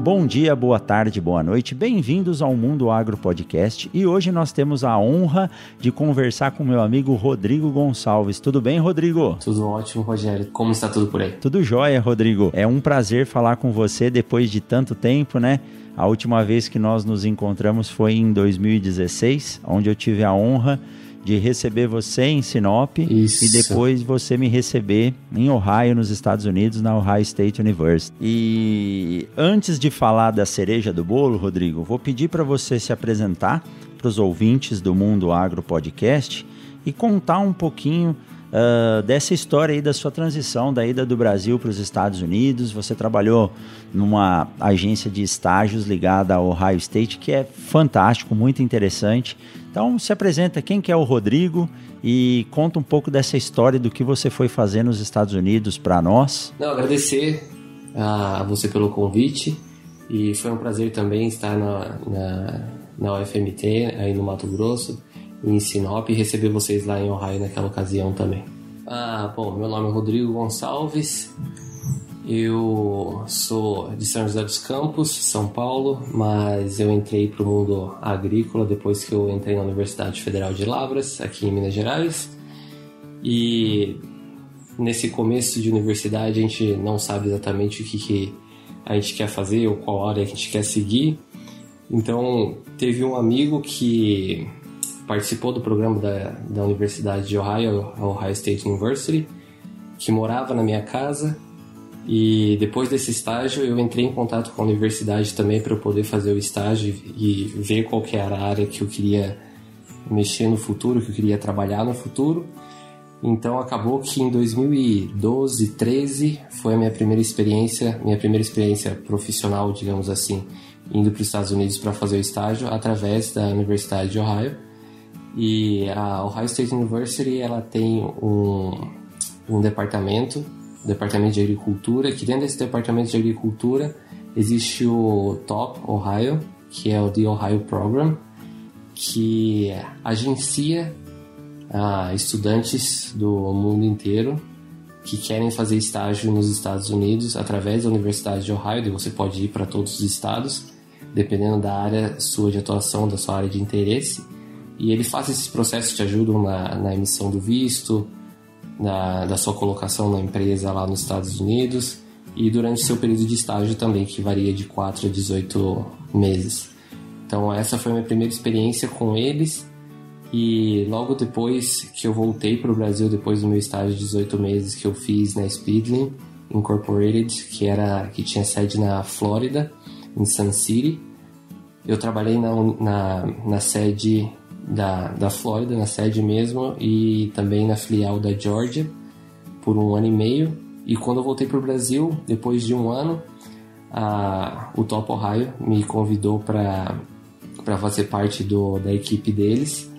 Bom dia, boa tarde, boa noite. Bem-vindos ao Mundo Agro Podcast. E hoje nós temos a honra de conversar com meu amigo Rodrigo Gonçalves. Tudo bem, Rodrigo? Tudo ótimo, Rogério. Como está tudo por aí? Tudo jóia, Rodrigo. É um prazer falar com você depois de tanto tempo, né? A última vez que nós nos encontramos foi em 2016, onde eu tive a honra de receber você em Sinop Isso. e depois você me receber em Ohio, nos Estados Unidos, na Ohio State University. E antes de falar da cereja do bolo, Rodrigo, vou pedir para você se apresentar para os ouvintes do Mundo Agro Podcast e contar um pouquinho Uh, dessa história aí da sua transição da ida do Brasil para os Estados Unidos. Você trabalhou numa agência de estágios ligada ao Ohio State, que é fantástico, muito interessante. Então, se apresenta quem que é o Rodrigo e conta um pouco dessa história do que você foi fazer nos Estados Unidos para nós. Não, agradecer a você pelo convite e foi um prazer também estar na, na, na UFMT, aí no Mato Grosso em Sinop e receber vocês lá em Ohio naquela ocasião também. Ah, bom, meu nome é Rodrigo Gonçalves, eu sou de São José dos Campos, São Paulo, mas eu entrei para o mundo agrícola depois que eu entrei na Universidade Federal de Lavras, aqui em Minas Gerais. E nesse começo de universidade a gente não sabe exatamente o que, que a gente quer fazer ou qual área a gente quer seguir. Então teve um amigo que participou do programa da, da Universidade de Ohio, a Ohio State University, que morava na minha casa. E depois desse estágio, eu entrei em contato com a universidade também para eu poder fazer o estágio e ver qual que era a área que eu queria mexer no futuro, que eu queria trabalhar no futuro. Então acabou que em 2012, 13 foi a minha primeira experiência, minha primeira experiência profissional, digamos assim, indo para os Estados Unidos para fazer o estágio através da Universidade de Ohio. E a Ohio State University ela tem um, um departamento, departamento de agricultura, que dentro desse departamento de agricultura existe o Top Ohio, que é o The Ohio Program, que agencia ah, estudantes do mundo inteiro que querem fazer estágio nos Estados Unidos através da Universidade de Ohio, e você pode ir para todos os estados, dependendo da área sua de atuação, da sua área de interesse. E ele faz esses processos que ajudam na, na emissão do visto, na, da sua colocação na empresa lá nos Estados Unidos e durante seu período de estágio também, que varia de 4 a 18 meses. Então essa foi a minha primeira experiência com eles e logo depois que eu voltei para o Brasil, depois do meu estágio de 18 meses que eu fiz na Speedlink Incorporated, que, era, que tinha sede na Flórida, em Sun City, eu trabalhei na, na, na sede da, da Flórida, na sede mesmo, e também na filial da Georgia por um ano e meio. E quando eu voltei para o Brasil, depois de um ano, a, o Top Ohio me convidou para fazer parte do, da equipe deles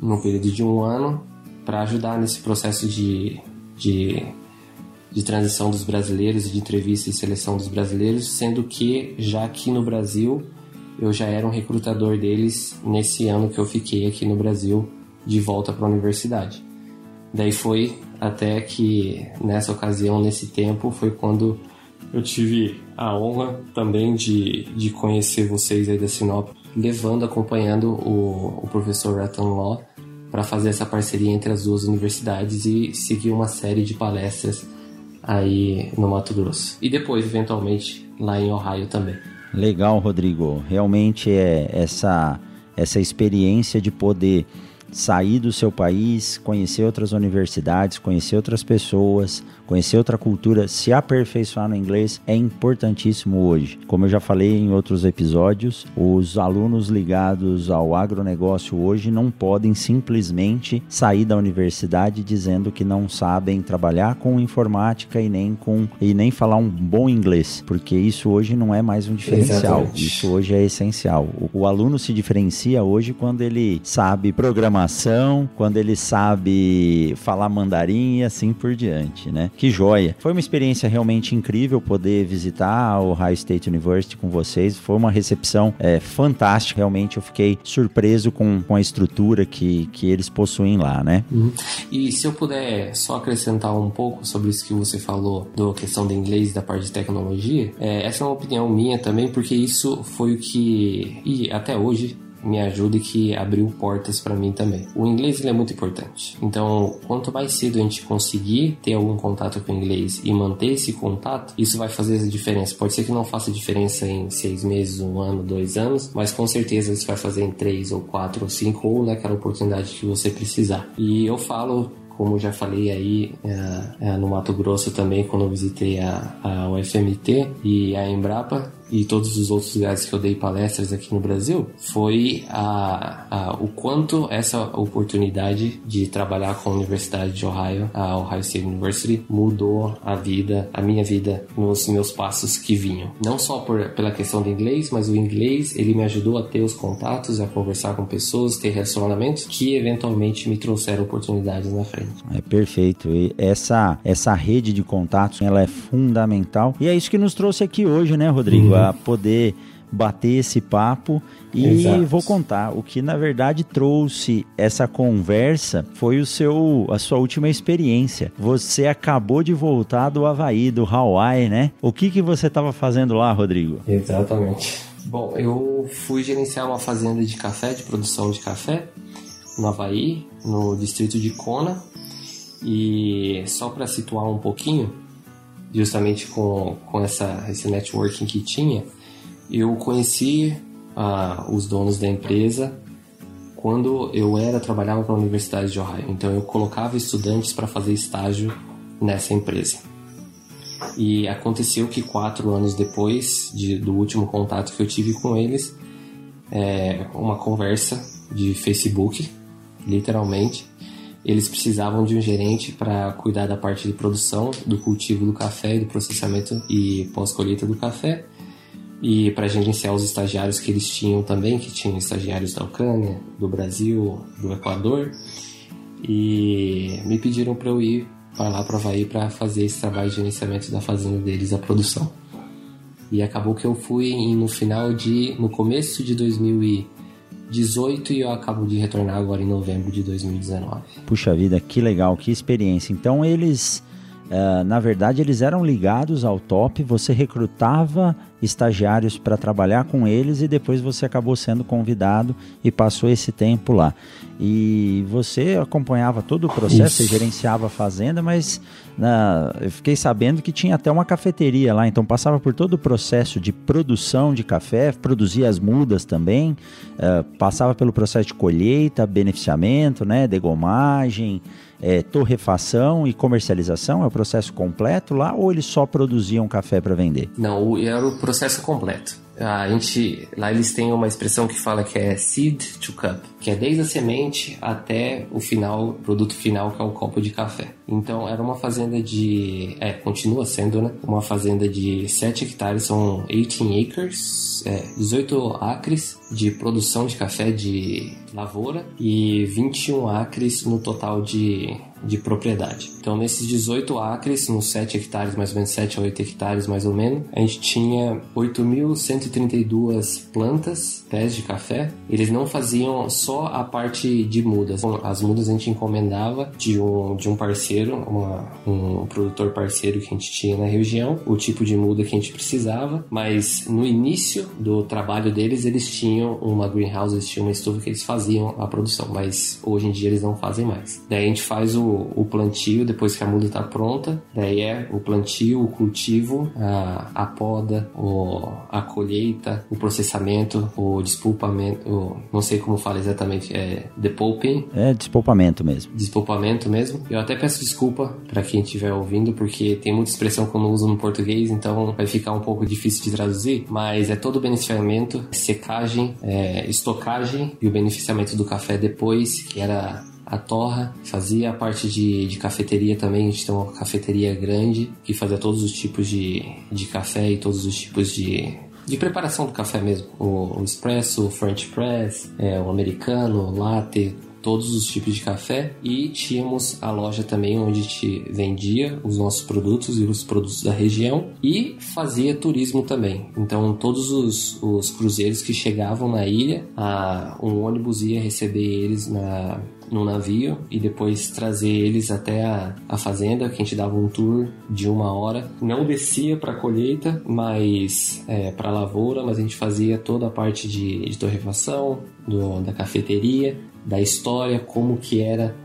no período de um ano para ajudar nesse processo de, de, de transição dos brasileiros, de entrevista e seleção dos brasileiros, sendo que já aqui no Brasil eu já era um recrutador deles nesse ano que eu fiquei aqui no Brasil de volta para a universidade. Daí foi até que nessa ocasião, nesse tempo, foi quando eu tive a honra também de, de conhecer vocês aí da Sinop, levando, acompanhando o, o professor Ratton Law para fazer essa parceria entre as duas universidades e seguir uma série de palestras aí no Mato Grosso. E depois, eventualmente, lá em Ohio também. Legal, Rodrigo. Realmente é essa essa experiência de poder sair do seu país, conhecer outras universidades, conhecer outras pessoas, conhecer outra cultura, se aperfeiçoar no inglês é importantíssimo hoje. Como eu já falei em outros episódios, os alunos ligados ao agronegócio hoje não podem simplesmente sair da universidade dizendo que não sabem trabalhar com informática e nem com e nem falar um bom inglês, porque isso hoje não é mais um diferencial. Exatamente. Isso hoje é essencial. O, o aluno se diferencia hoje quando ele sabe programação, quando ele sabe falar mandarim e assim por diante, né? Que joia. Foi uma experiência realmente incrível poder visitar o Ohio State University com vocês. Foi uma recepção é, fantástica. Realmente eu fiquei surpreso com, com a estrutura que, que eles possuem lá, né? Uhum. E se eu puder só acrescentar um pouco sobre isso que você falou, da questão do inglês da parte de tecnologia, é, essa é uma opinião minha também, porque isso foi o que, e até hoje, me ajuda e que abriu portas para mim também. O inglês é muito importante. Então, quanto mais cedo a gente conseguir ter algum contato com o inglês e manter esse contato, isso vai fazer a diferença. Pode ser que não faça diferença em seis meses, um ano, dois anos, mas com certeza isso vai fazer em três ou quatro ou cinco ou naquela oportunidade que você precisar. E eu falo como já falei aí é, é, no Mato Grosso também, quando visitei a, a UFMT e a Embrapa, e todos os outros lugares que eu dei palestras aqui no Brasil foi a, a, o quanto essa oportunidade de trabalhar com a Universidade de Ohio, a Ohio State University, mudou a vida, a minha vida nos meus passos que vinham. Não só por, pela questão do inglês, mas o inglês ele me ajudou a ter os contatos, a conversar com pessoas, ter relacionamentos que eventualmente me trouxeram oportunidades na frente. É perfeito. E essa essa rede de contatos, ela é fundamental. E é isso que nos trouxe aqui hoje, né, Rodrigo? Para poder bater esse papo e Exato. vou contar o que na verdade trouxe essa conversa foi o seu a sua última experiência. Você acabou de voltar do Havaí, do Hawaii, né? O que que você estava fazendo lá, Rodrigo? Exatamente. Bom, eu fui gerenciar uma fazenda de café, de produção de café, no Havaí, no distrito de Kona. E só para situar um pouquinho, justamente com, com essa, esse networking que tinha, eu conheci ah, os donos da empresa quando eu era trabalhava para a Universidade de Ohio. Então eu colocava estudantes para fazer estágio nessa empresa. E aconteceu que quatro anos depois de, do último contato que eu tive com eles, é, uma conversa de Facebook, literalmente, eles precisavam de um gerente para cuidar da parte de produção, do cultivo do café e do processamento e pós-colheita do café. E para gerenciar os estagiários que eles tinham também, que tinham estagiários da Ucrânia, do Brasil, do Equador. E me pediram para eu ir para lá para Havaí para fazer esse trabalho de gerenciamento da fazenda deles, a produção. E acabou que eu fui no final de. no começo de 2000 18 e eu acabo de retornar agora em novembro de 2019. Puxa vida, que legal, que experiência. Então eles, uh, na verdade, eles eram ligados ao top, você recrutava estagiários para trabalhar com eles e depois você acabou sendo convidado e passou esse tempo lá. E você acompanhava todo o processo, você gerenciava a fazenda, mas na, eu fiquei sabendo que tinha até uma cafeteria lá, então passava por todo o processo de produção de café, produzia as mudas também, uh, passava pelo processo de colheita, beneficiamento, né, degomagem, é, torrefação e comercialização? É o processo completo lá ou eles só produziam café para vender? Não, era o processo completo. A gente, lá eles têm uma expressão que fala que é seed to cup, que é desde a semente até o final, produto final, que é o copo de café. Então era uma fazenda de, é, continua sendo, né? Uma fazenda de 7 hectares, são 18 acres, é, 18 acres de produção de café de lavoura e 21 acres no total de de propriedade. Então, nesses 18 acres, nos 7 hectares, mais ou menos 7 a 8 hectares, mais ou menos, a gente tinha 8.132 plantas, pés de café. Eles não faziam só a parte de mudas. As mudas a gente encomendava de um, de um parceiro, uma, um produtor parceiro que a gente tinha na região, o tipo de muda que a gente precisava, mas no início do trabalho deles, eles tinham uma greenhouse, eles tinham uma estufa que eles faziam a produção, mas hoje em dia eles não fazem mais. Daí a gente faz o o, plantio depois que a muda está pronta. Daí é o plantio, o cultivo, a, a poda, o, a colheita, o processamento, o despulpamento, o, não sei como fala exatamente, é depulping. É despulpamento mesmo. Despulpamento mesmo. Eu até peço desculpa para quem estiver ouvindo, porque tem muita expressão que eu não uso no português, então vai ficar um pouco difícil de traduzir, mas é todo o beneficiamento, secagem, é, estocagem e o beneficiamento do café depois, que era a torra, fazia a parte de, de cafeteria também, a gente tem uma cafeteria grande que fazia todos os tipos de, de café e todos os tipos de, de preparação do café mesmo. O, o espresso, o French press, é, o americano, o latte, todos os tipos de café e tínhamos a loja também onde gente vendia os nossos produtos e os produtos da região e fazia turismo também. Então todos os, os cruzeiros que chegavam na ilha, a, um ônibus ia receber eles na no navio e depois trazer eles até a, a fazenda, que a gente dava um tour de uma hora. Não descia para colheita, mas é, para lavoura, mas a gente fazia toda a parte de, de torrefação, do, da cafeteria, da história, como que era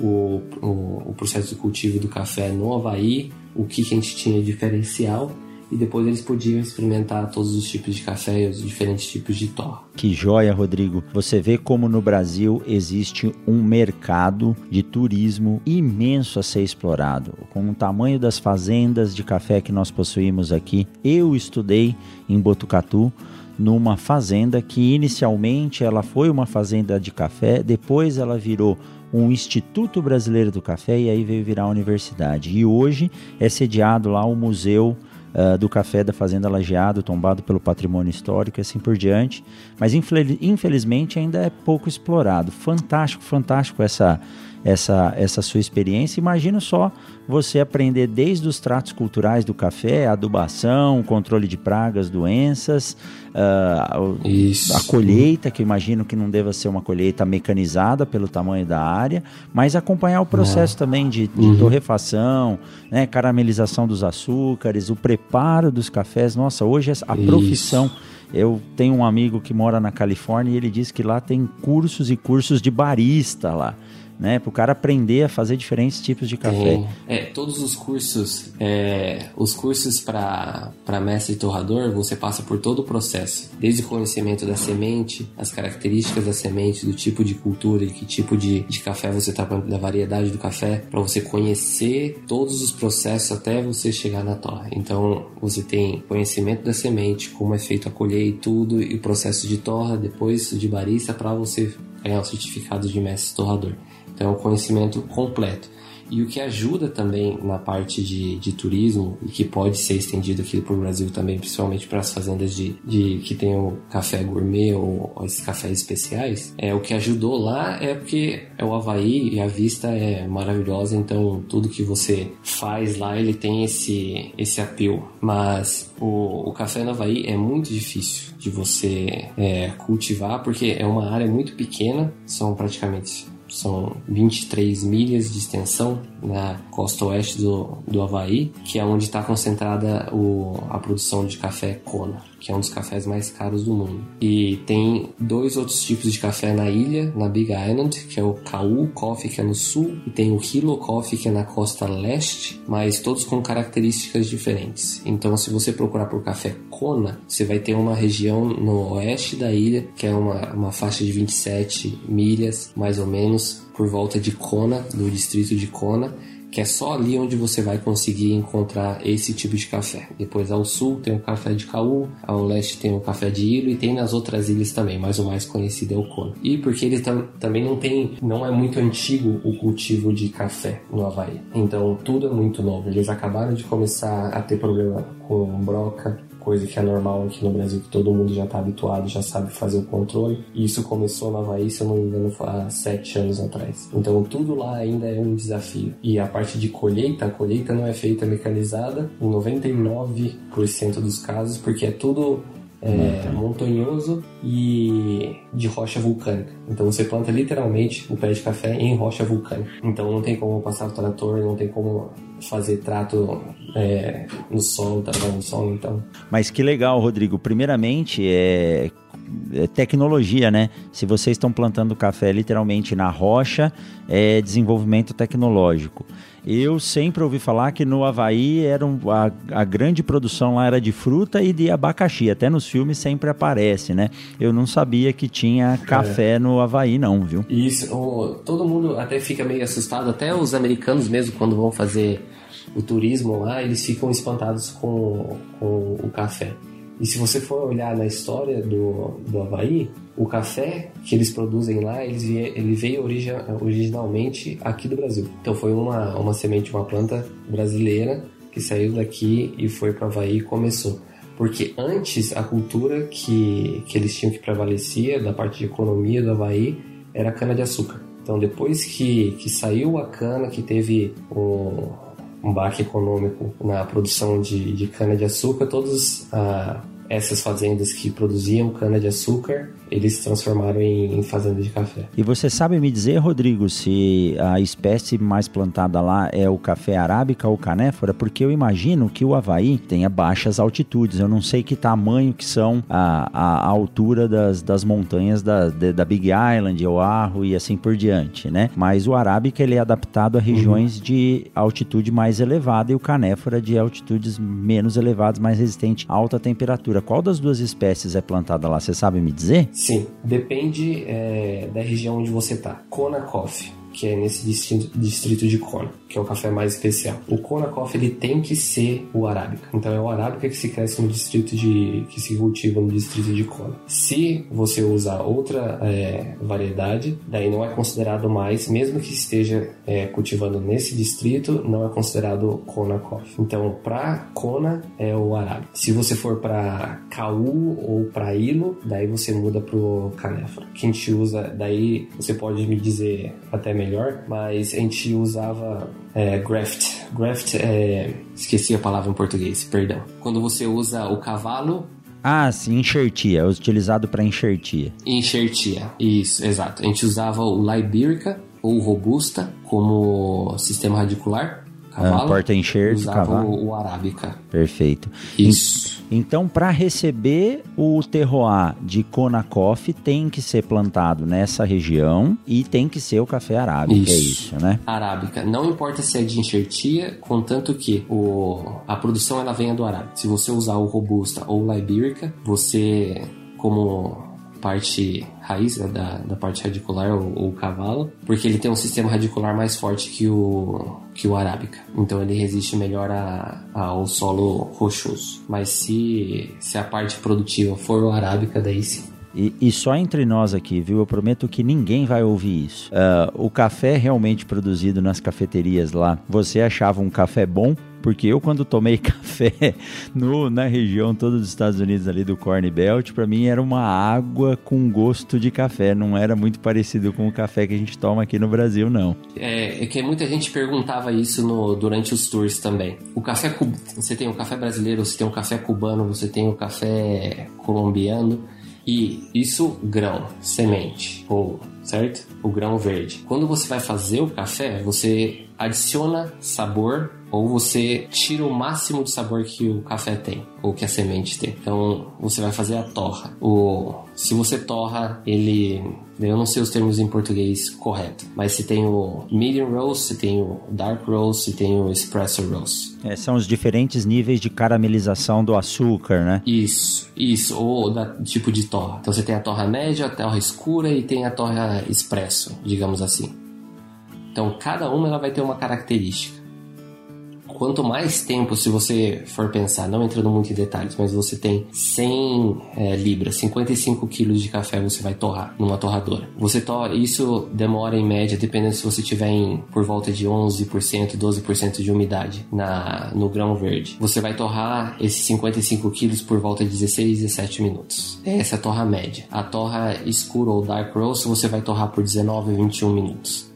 o, o, o, processo de cultivo do café no Havaí, o que, que a gente tinha de diferencial e depois eles podiam experimentar todos os tipos de café e os diferentes tipos de torra. Que joia, Rodrigo. Você vê como no Brasil existe um mercado de turismo imenso a ser explorado. Com o tamanho das fazendas de café que nós possuímos aqui, eu estudei em Botucatu numa fazenda que inicialmente ela foi uma fazenda de café, depois ela virou um Instituto Brasileiro do Café e aí veio virar a universidade. E hoje é sediado lá o Museu uh, do café da Fazenda Lajeado, tombado pelo patrimônio histórico e assim por diante. Mas infelizmente ainda é pouco explorado. Fantástico, fantástico essa essa, essa sua experiência. Imagina só você aprender desde os tratos culturais do café, adubação, controle de pragas, doenças, uh, a colheita, que imagino que não deva ser uma colheita mecanizada pelo tamanho da área, mas acompanhar o processo é. também de, de uhum. torrefação, né, caramelização dos açúcares, o preparo dos cafés. Nossa, hoje a Isso. profissão. Eu tenho um amigo que mora na Califórnia e ele diz que lá tem cursos e cursos de barista lá né? Para o cara aprender a fazer diferentes tipos de café. É, todos os cursos, é, os cursos para mestre torrador, você passa por todo o processo, desde o conhecimento da semente, as características da semente, do tipo de cultura, de que tipo de, de café você está da variedade do café, para você conhecer todos os processos até você chegar na torre. Então você tem conhecimento da semente, como é feito a colher e tudo, e o processo de torra, depois de barista para você ganhar o certificado de mestre torrador. Então, é um conhecimento completo. E o que ajuda também na parte de, de turismo, e que pode ser estendido aqui para o Brasil também, principalmente para as fazendas de, de que o café gourmet ou, ou esses cafés especiais, é o que ajudou lá é porque é o Havaí e a vista é maravilhosa, então tudo que você faz lá ele tem esse, esse apelo. Mas o, o café no Havaí é muito difícil de você é, cultivar porque é uma área muito pequena, são praticamente são 23 milhas de extensão na costa oeste do, do Havaí, que é onde está concentrada o, a produção de café Kona que é um dos cafés mais caros do mundo. E tem dois outros tipos de café na ilha, na Big Island, que é o Kau Coffee, que é no sul, e tem o Hilo Coffee, que é na costa leste, mas todos com características diferentes. Então, se você procurar por café Kona, você vai ter uma região no oeste da ilha, que é uma, uma faixa de 27 milhas, mais ou menos, por volta de Kona, do distrito de Kona, que é só ali onde você vai conseguir encontrar esse tipo de café. Depois ao sul tem o café de Caú, ao leste tem o café de Ilo e tem nas outras ilhas também, mas o mais conhecido é o Kona. E porque ele tam também não tem, não é muito antigo o cultivo de café no Havaí. Então tudo é muito novo. Eles acabaram de começar a ter problema com broca, coisa que é normal aqui no Brasil, que todo mundo já está habituado, já sabe fazer o controle. E isso começou na Havaí, se eu não me engano, há sete anos atrás. Então tudo lá ainda é um desafio. E a parte de colheita, a colheita não é feita mecanizada em 99% dos casos, porque é tudo é, montanhoso e de rocha vulcânica. Então você planta literalmente o pé de café em rocha vulcânica. Então não tem como passar o trator, não tem como fazer trato é, no solo, tratar no solo, então. Mas que legal, Rodrigo. Primeiramente, é é tecnologia, né? Se vocês estão plantando café literalmente na rocha, é desenvolvimento tecnológico. Eu sempre ouvi falar que no Havaí era um, a, a, grande produção lá era de fruta e de abacaxi. Até nos filmes sempre aparece, né? Eu não sabia que tinha café é. no Havaí, não, viu? Isso. O, todo mundo até fica meio assustado. Até os americanos mesmo, quando vão fazer o turismo lá, eles ficam espantados com, com o café. E se você for olhar na história do, do Havaí, o café que eles produzem lá, eles ele veio origi, originalmente aqui do Brasil. Então foi uma, uma semente, uma planta brasileira que saiu daqui e foi para o Havaí e começou. Porque antes a cultura que, que eles tinham que prevalecia da parte de economia do Havaí era cana-de-açúcar. Então, depois que, que saiu a cana, que teve um, um baque econômico na produção de, de cana-de-açúcar, todas ah, essas fazendas que produziam cana-de-açúcar eles se transformaram em, em fazenda de café. E você sabe me dizer, Rodrigo, se a espécie mais plantada lá é o café arábica ou canéfora? Porque eu imagino que o Havaí tenha baixas altitudes. Eu não sei que tamanho que são a, a, a altura das, das montanhas da, de, da Big Island, Oahu e assim por diante, né? Mas o arábica ele é adaptado a regiões uhum. de altitude mais elevada e o canéfora de altitudes menos elevadas, mais resistente a alta temperatura. Qual das duas espécies é plantada lá? Você sabe me dizer? Sim, depende é, da região onde você está. Kona Coffee que é nesse distrito de Kona, que é o café mais especial. O Kona Coffee ele tem que ser o arábica. Então é o arábica que se cresce no distrito de que se cultiva no distrito de Kona. Se você usar outra é, variedade, daí não é considerado mais, mesmo que esteja é, cultivando nesse distrito, não é considerado Kona Coffee. Então para Kona é o arábica. Se você for para Kau ou para Ilo, daí você muda pro Canefa. Que a gente usa, daí você pode me dizer até melhor, mas a gente usava é, graft. Graft é. Esqueci a palavra em português, perdão. Quando você usa o cavalo ah, sim, enxertia, é utilizado para enxertia. Enxertia, isso, exato. A gente usava o Liberica ou Robusta como sistema radicular cavalo. Ah, porta-enxerto, cavalo. O, o arábica. Perfeito. Isso. Então, para receber o terroir de Konakoff, tem que ser plantado nessa região e tem que ser o café arábica, é isso. é isso, né? Arábica. Não importa se é de enxertia, contanto que o, a produção ela venha do arábica. Se você usar o robusta ou o liberica, você como parte raiz né, da, da parte radicular ou, o cavalo, porque ele tem um sistema radicular mais forte que o, que o arábica. Então ele resiste melhor a, a, ao solo rochoso. Mas se, se a parte produtiva for o arábica, daí sim. E, e, só entre nós aqui, viu? Eu prometo que ninguém vai ouvir isso. Uh, o café realmente produzido nas cafeterias lá, você achava um café bom? Porque eu, quando tomei café no, na região toda dos Estados Unidos, ali do Corn Belt, para mim era uma água com gosto de café. Não era muito parecido com o café que a gente toma aqui no Brasil, não. É, é que muita gente perguntava isso no, durante os tours também. O café, você tem o café brasileiro, você tem o café cubano, você tem o café colombiano. E isso grão, semente, ou certo? O grão verde. Quando você vai fazer o café, você adiciona sabor ou você tira o máximo de sabor que o café tem ou que a semente tem. Então você vai fazer a torra. O se você torra ele, eu não sei os termos em português correto, mas se tem o medium roast, se tem o dark roast, se tem o espresso roast. É, são os diferentes níveis de caramelização do açúcar, né? Isso, isso, ou da tipo de torra. Então você tem a torra média, a torra escura e tem a torra expresso, digamos assim. Então cada uma ela vai ter uma característica quanto mais tempo, se você for pensar, não entrando muito em detalhes, mas você tem 100 é, libras, 55 quilos de café você vai torrar numa torradora. Você torra, isso demora em média, dependendo se você tiver em por volta de 11%, 12% de umidade na, no grão verde. Você vai torrar esses 55 quilos por volta de 16, 17 minutos. Essa é a torra média. A torra escura ou dark roast você vai torrar por 19, 21 minutos.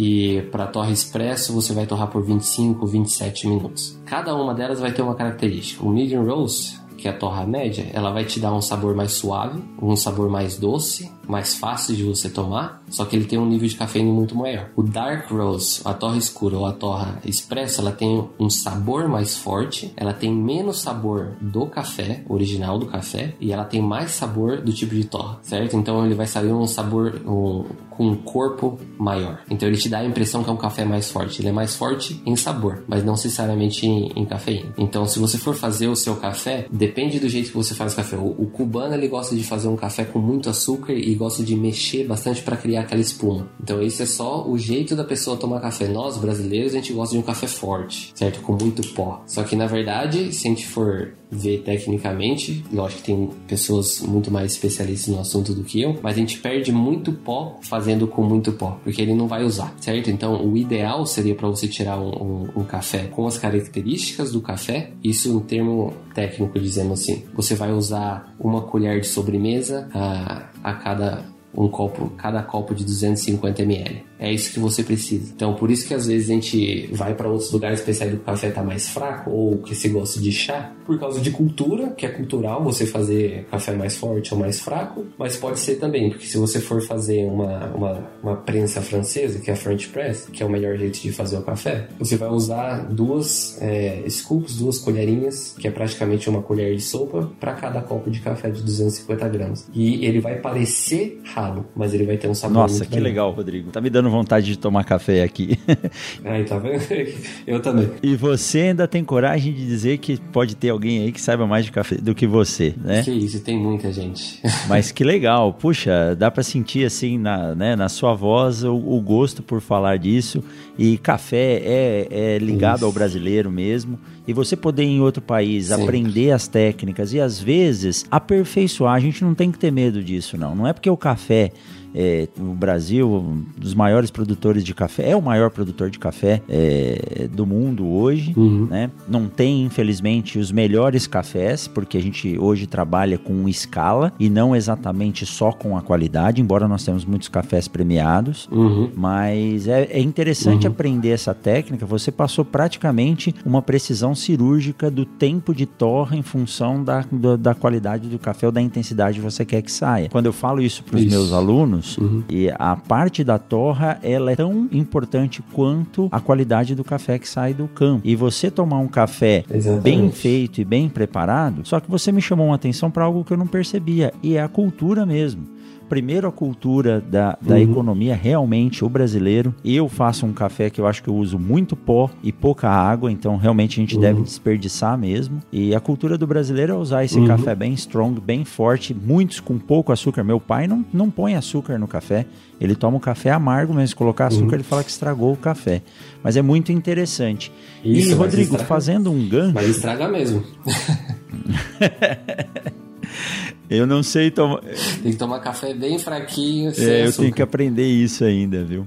E para torre expresso você vai torrar por 25, 27 minutos. Cada uma delas vai ter uma característica. O medium roast, que é a torra média, ela vai te dar um sabor mais suave, um sabor mais doce, mais fácil de você tomar, só que ele tem um nível de cafeína muito maior. O dark roast, a torra escura ou a torra expressa, ela tem um sabor mais forte, ela tem menos sabor do café, original do café, e ela tem mais sabor do tipo de torra, certo? Então ele vai sair um sabor um, com um corpo maior. Então ele te dá a impressão que é um café mais forte. Ele é mais forte em sabor, mas não necessariamente em, em cafeína. Então se você for fazer o seu café, depende do jeito que você faz o café. O, o cubano ele gosta de fazer um café com muito açúcar e gosta de mexer bastante para criar aquela espuma. Então isso é só o jeito da pessoa tomar café. Nós brasileiros a gente gosta de um café forte, certo? Com muito pó. Só que na verdade, se a gente for ver tecnicamente, lógico que tem pessoas muito mais especialistas no assunto do que eu, mas a gente perde muito pó fazendo com muito pó, porque ele não vai usar, certo? Então o ideal seria para você tirar um, um, um, café com as características do café, isso um termo técnico dizendo assim, você vai usar uma colher de sobremesa a, a cada um copo, cada copo de 250 ml. É isso que você precisa. Então, por isso que às vezes a gente vai para outros lugares especiais do café tá mais fraco ou que se gosta de chá, por causa de cultura, que é cultural você fazer café mais forte ou mais fraco, mas pode ser também, porque se você for fazer uma, uma, uma prensa francesa, que é a French Press, que é o melhor jeito de fazer o café, você vai usar duas é, scoops, duas colherinhas, que é praticamente uma colher de sopa, para cada copo de café de 250 gramas. E ele vai parecer ralo, mas ele vai ter um sabor Nossa, que legal, Rodrigo. Tá me dando vontade de tomar café aqui. Aí, tá vendo? Eu também. E você ainda tem coragem de dizer que pode ter alguém aí que saiba mais de café do que você, né? Que isso, tem muita gente. Mas que legal. Puxa, dá para sentir assim na, né, na sua voz o, o, gosto por falar disso. E café é, é ligado isso. ao brasileiro mesmo. E você poder ir em outro país, Sempre. aprender as técnicas e às vezes aperfeiçoar. A gente não tem que ter medo disso, não. Não é porque o café é, o Brasil, um dos maiores produtores de café, é o maior produtor de café é, do mundo hoje. Uhum. Né? Não tem, infelizmente, os melhores cafés, porque a gente hoje trabalha com escala e não exatamente só com a qualidade, embora nós temos muitos cafés premiados. Uhum. Mas é, é interessante uhum. aprender essa técnica. Você passou praticamente uma precisão cirúrgica do tempo de torra em função da, da, da qualidade do café ou da intensidade que você quer que saia. Quando eu falo isso para os meus alunos, anos. Uhum. E a parte da torra, ela é tão importante quanto a qualidade do café que sai do campo. E você tomar um café Exatamente. bem feito e bem preparado, só que você me chamou uma atenção para algo que eu não percebia, e é a cultura mesmo primeiro a cultura da, da uhum. economia, realmente, o brasileiro. Eu faço um café que eu acho que eu uso muito pó e pouca água, então realmente a gente uhum. deve desperdiçar mesmo. E a cultura do brasileiro é usar esse uhum. café bem strong, bem forte, muitos com pouco açúcar. Meu pai não, não põe açúcar no café, ele toma o café amargo, mas se colocar açúcar uhum. ele fala que estragou o café. Mas é muito interessante. Isso, e Rodrigo, estraga, fazendo um gancho. Mas estraga mesmo. Eu não sei tomar. Tem que tomar café bem fraquinho. Sem é, eu tenho que aprender isso ainda, viu?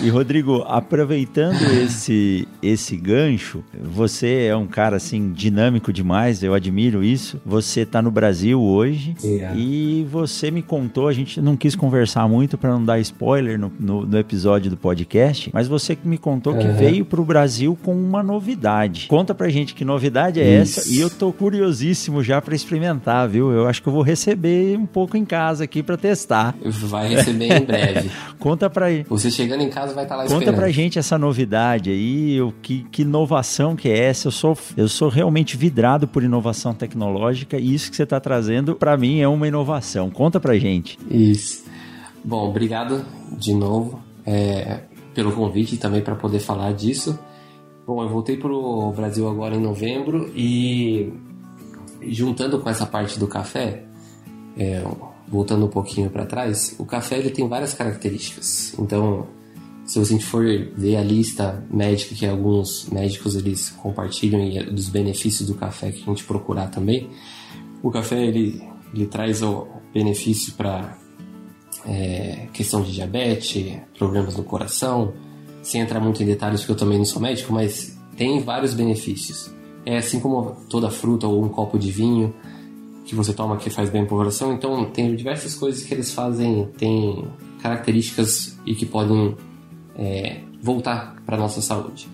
E Rodrigo, aproveitando esse esse gancho, você é um cara assim dinâmico demais, eu admiro isso. Você está no Brasil hoje yeah. e você me contou, a gente não quis conversar muito para não dar spoiler no, no, no, episódio do podcast, mas você me contou uhum. que veio para o Brasil com uma novidade. Conta pra gente que novidade é isso. essa e eu tô curiosíssimo já para experimentar, viu? Eu acho que eu vou receber um pouco em casa aqui para testar. Vai receber em breve. Conta pra aí. Você chegando em casa vai estar tá lá Conta esperando. pra gente essa novidade aí, o que, que inovação que é essa? Eu sou, eu sou realmente vidrado por inovação tecnológica e isso que você está trazendo para mim é uma inovação. Conta pra gente. Isso. Bom, obrigado de novo é, pelo convite e também para poder falar disso. Bom, eu voltei para o Brasil agora em novembro e juntando com essa parte do café, é, voltando um pouquinho para trás, o café ele tem várias características. Então, se você for ver a lista médica que alguns médicos eles compartilham e é dos benefícios do café que a gente procurar também, o café ele, ele traz o benefício para é, questão de diabetes, problemas no coração, sem entrar muito em detalhes porque eu também não sou médico, mas tem vários benefícios. É assim como toda fruta ou um copo de vinho que você toma que faz bem para o coração. Então, tem diversas coisas que eles fazem, tem características e que podem é, voltar para nossa saúde.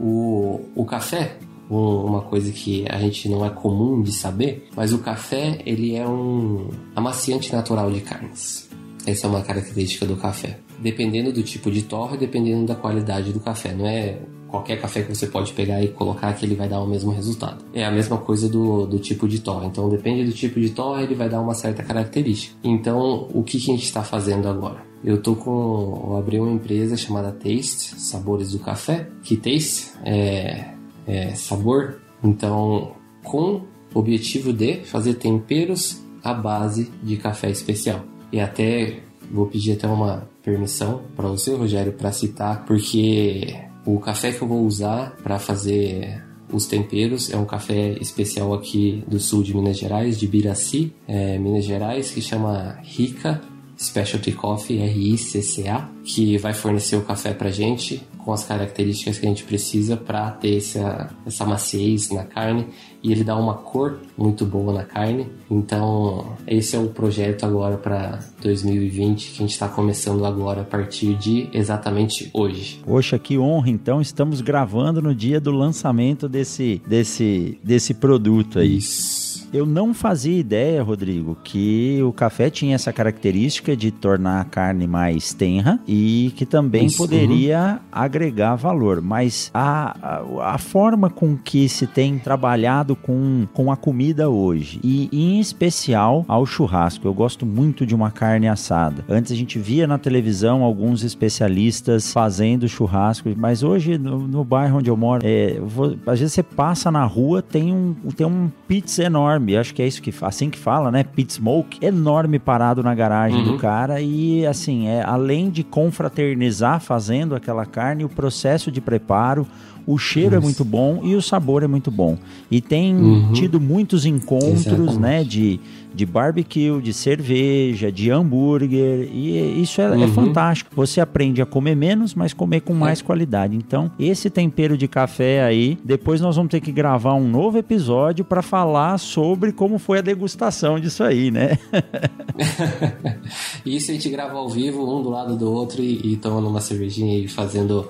O, o café, um, uma coisa que a gente não é comum de saber, mas o café ele é um amaciante natural de carnes. Essa é uma característica do café. Dependendo do tipo de torre, dependendo da qualidade do café. Não é qualquer café que você pode pegar e colocar que ele vai dar o mesmo resultado. É a mesma coisa do, do tipo de torre. Então, depende do tipo de torre, ele vai dar uma certa característica. Então, o que, que a gente está fazendo agora? Eu tô com. Eu abri uma empresa chamada Taste, Sabores do Café. Que Taste é, é sabor. Então, com o objetivo de fazer temperos à base de café especial. E até vou pedir até uma permissão para você, Rogério, para citar, porque o café que eu vou usar para fazer os temperos é um café especial aqui do sul de Minas Gerais, de Biraci, é, Minas Gerais, que chama Rica Specialty Coffee, RICCA, que vai fornecer o café pra gente com as características que a gente precisa para ter essa, essa maciez na carne e ele dá uma cor muito boa na carne. Então, esse é o projeto agora para 2020 que a gente está começando agora a partir de exatamente hoje. Poxa, que honra! Então, estamos gravando no dia do lançamento desse, desse, desse produto aí. Isso. Eu não fazia ideia, Rodrigo, que o café tinha essa característica de tornar a carne mais tenra e que também Isso, poderia uhum. agregar valor. Mas a, a, a, forma com que se tem trabalhado com, com a comida hoje, e em especial ao churrasco, eu gosto muito de uma carne assada. Antes a gente via na televisão alguns especialistas fazendo churrasco, mas hoje no, no bairro onde eu moro, é, vou, às vezes você passa na rua, tem um, tem um pizza enorme enorme, acho que é isso que assim que fala, né? Pit Smoke, enorme parado na garagem uhum. do cara e assim, é além de confraternizar fazendo aquela carne, o processo de preparo, o cheiro é Isso. é muito bom e o sabor é muito bom. E tem uhum. tido muitos encontros, Exatamente. né, de, de barbecue, de cerveja, de hambúrguer, e isso é, é uhum. é, fantástico. Você aprende a comer menos, mas comer com mais é. qualidade. Então, esse tempero de café aí, depois nós vamos ter que gravar um novo episódio para falar sobre como foi a degustação disso aí, né? isso a gente grava ao vivo, um do lado do outro e, e tomando uma cervejinha e fazendo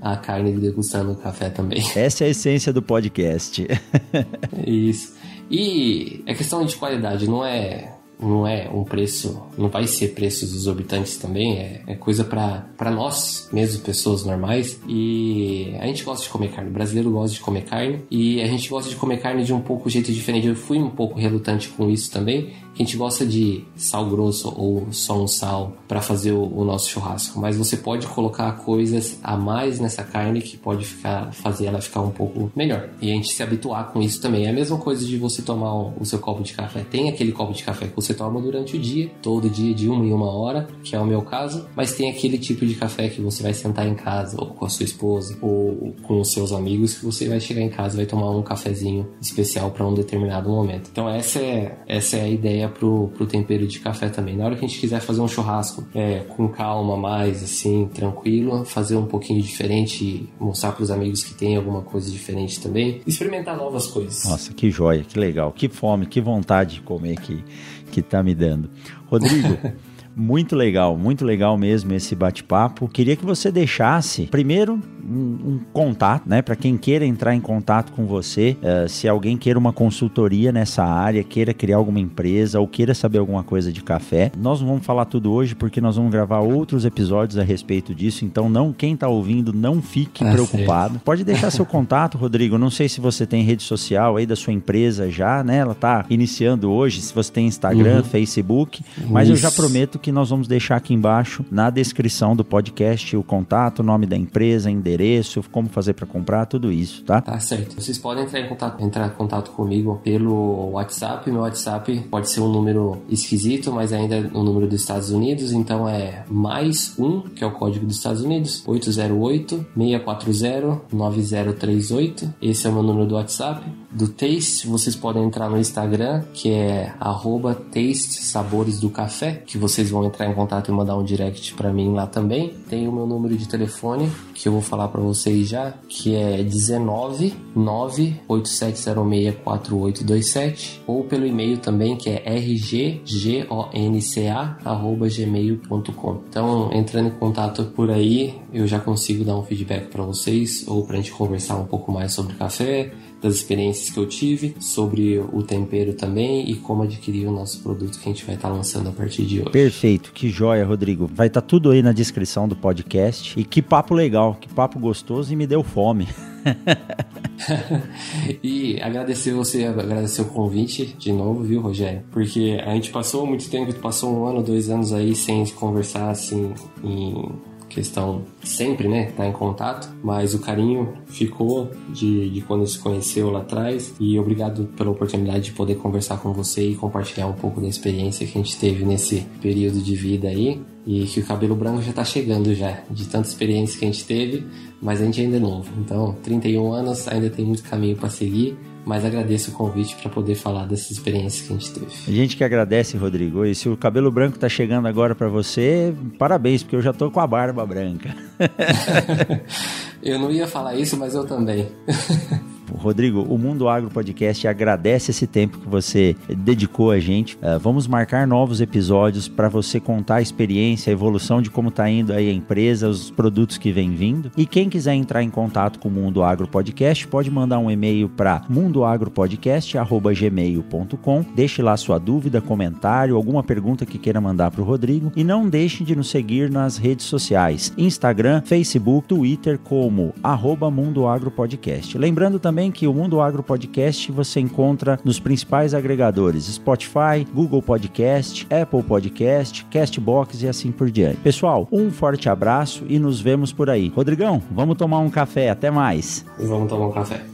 a carne degustando o café também. Essa é a essência do podcast. Isso. E a questão de qualidade não é não é um preço, não vai ser preços exorbitantes também, é, é coisa para nós, mesmo pessoas normais. E a gente gosta de comer carne, o brasileiro gosta de comer carne e a gente gosta de comer carne de um pouco jeito diferente. Eu fui um pouco relutante com isso também, que a gente gosta de sal grosso ou só um sal para fazer o, o, nosso churrasco, mas você pode colocar coisas a mais nessa carne que pode ficar fazer ela ficar um pouco melhor. E a gente se habituar com isso também. É a mesma coisa de você tomar o, o seu copo de café. Tem aquele copo de café que você toma durante o dia, todo dia de uma em uma hora, que é o meu caso, mas tem aquele tipo de café que você vai sentar em casa ou com a sua esposa ou com os seus amigos que você vai chegar em casa e vai tomar um cafezinho especial para um determinado momento. Então essa é essa é a ideia pro, pro tempero de café também. Na hora que a gente quiser fazer um churrasco é, com calma, mais assim, tranquilo, fazer um pouquinho diferente mostrar pros amigos que tem alguma coisa diferente também. Experimentar novas coisas. Nossa, que joia, que legal, que fome, que vontade de comer que, que tá me dando. Rodrigo. Muito legal, muito legal mesmo esse bate-papo. Queria que você deixasse, primeiro, um, um contato, né? Para quem queira entrar em contato com você, uh, se alguém queira uma consultoria nessa área, queira criar alguma empresa ou queira saber alguma coisa de café. Nós não vamos falar tudo hoje porque nós vamos gravar outros episódios a respeito disso. Então, não quem está ouvindo, não fique ah, preocupado. Sei. Pode deixar seu contato, Rodrigo. Não sei se você tem rede social aí da sua empresa já, né? Ela está iniciando hoje. Se você tem Instagram, uhum. Facebook, mas Isso. eu já prometo que nós vamos deixar aqui embaixo na descrição do podcast o contato, nome da empresa, endereço, como fazer para comprar, tudo isso, tá? Tá certo. Vocês podem entrar em contato, entrar em contato comigo pelo WhatsApp. Meu WhatsApp pode ser um número esquisito, mas ainda é um número dos Estados Unidos, então é mais um, que é o código dos Estados Unidos, 808 640 9038. Esse é o meu número do WhatsApp. Do Taste, vocês podem entrar no Instagram, que é arroba Taste Sabores do Café, que vocês vão entrar em contato e mandar um direct para mim lá também. Tem o meu número de telefone, que eu vou falar para vocês já, que é 19 987064827, ou pelo e-mail também, que é rggonca@gmail.com. Então, entrando em contato por aí, eu já consigo dar um feedback para vocês ou pra gente conversar um pouco mais sobre café das experiências que eu tive, sobre o tempero também e como adquirir o nosso produto que a gente vai estar tá lançando a partir de hoje. Perfeito, que joia, Rodrigo. Vai estar tá tudo aí na descrição do podcast. E que papo legal, que papo gostoso e me deu fome. e agradecer você, agradecer o convite de novo, viu, Rogério? Porque a gente passou muito tempo, passou um ano, dois anos aí sem conversar assim em questão sempre, né, tá em contato, mas o carinho ficou de, de quando se conheceu lá atrás. E obrigado pela oportunidade de poder conversar com você e compartilhar um pouco da experiência que a gente teve nesse período de vida aí. E que o cabelo branco já tá chegando já, de tanta experiência que a gente teve, mas a gente ainda é novo. Então, 31 anos, ainda tem muito caminho para seguir, mas agradeço o convite para poder falar dessas experiências que a gente teve. A gente que agradece, Rodrigo. E se o cabelo branco tá chegando agora para você, parabéns, porque eu já tô com a barba branca. eu não ia falar isso, mas eu também. Rodrigo, o Mundo Agro Podcast agradece esse tempo que você dedicou a gente. Uh, vamos marcar novos episódios para você contar a experiência, a evolução de como está indo aí a empresa, os produtos que vem vindo. E quem quiser entrar em contato com o Mundo Agro Podcast, pode mandar um e-mail para mundoagropodcast@gmail.com. Deixe lá sua dúvida, comentário, alguma pergunta que queira mandar para o Rodrigo e não deixe de nos seguir nas redes sociais: Instagram, Facebook, Twitter como arroba Mundo Agro Podcast. Lembrando também também que o Mundo Agro Podcast você encontra nos principais agregadores: Spotify, Google Podcast, Apple Podcast, Castbox e assim por diante. Pessoal, um forte abraço e nos vemos por aí. Rodrigão, vamos tomar um café. Até mais. Vamos tomar um café.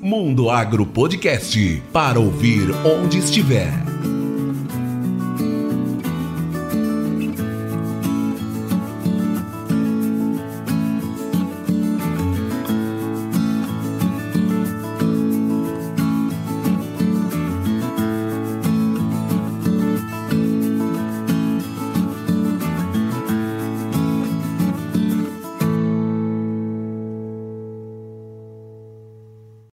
Mundo Agro Podcast para ouvir onde estiver.